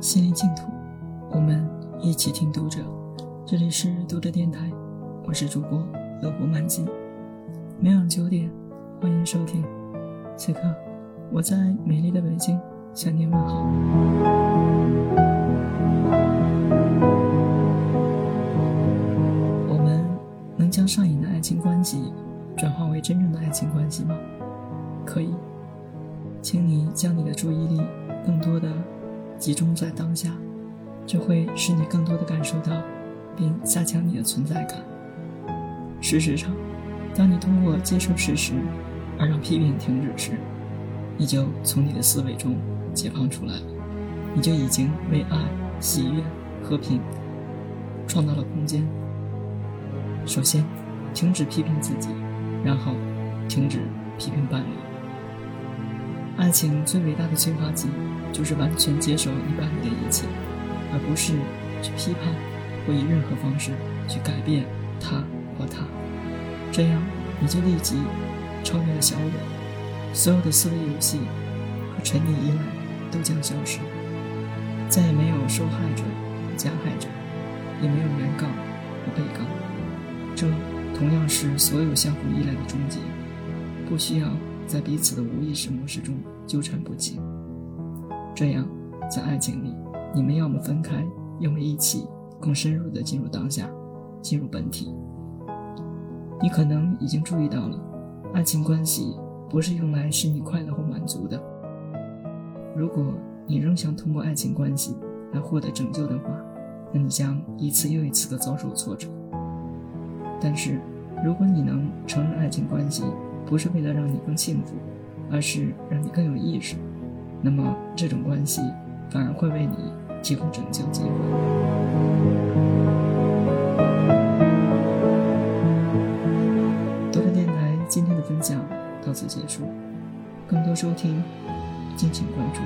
心灵净土，我们一起听读者，这里是读者电台，我是主播乐活满记。每晚九点，欢迎收听。此刻，我在美丽的北京向您问好。我们能将上瘾的爱情关系转化为真正的爱情关系吗？可以，请你将你的注意力更多的集中在当下。这会使你更多的感受到，并加强你的存在感。事实上，当你通过接受事实而让批评停止时，你就从你的思维中解放出来了，你就已经为爱、喜悦、和平创造了空间。首先，停止批评自己，然后停止批评伴侣。爱情最伟大的催化剂，就是完全接受你伴侣的一切。而不是去批判或以任何方式去改变他或她，这样你就立即超越了小我，所有的思维游戏和沉溺依赖都将消失，再也没有受害者加害者，也没有原告和被告，这同样是所有相互依赖的终结，不需要在彼此的无意识模式中纠缠不清，这样在爱情里。你们要么分开，要么一起，更深入的进入当下，进入本体。你可能已经注意到了，爱情关系不是用来使你快乐或满足的。如果你仍想通过爱情关系来获得拯救的话，那你将一次又一次的遭受挫折。但是，如果你能承认爱情关系不是为了让你更幸福，而是让你更有意识，那么这种关系反而会为你。提供拯救机会。多个电台今天的分享到此结束，更多收听敬请关注。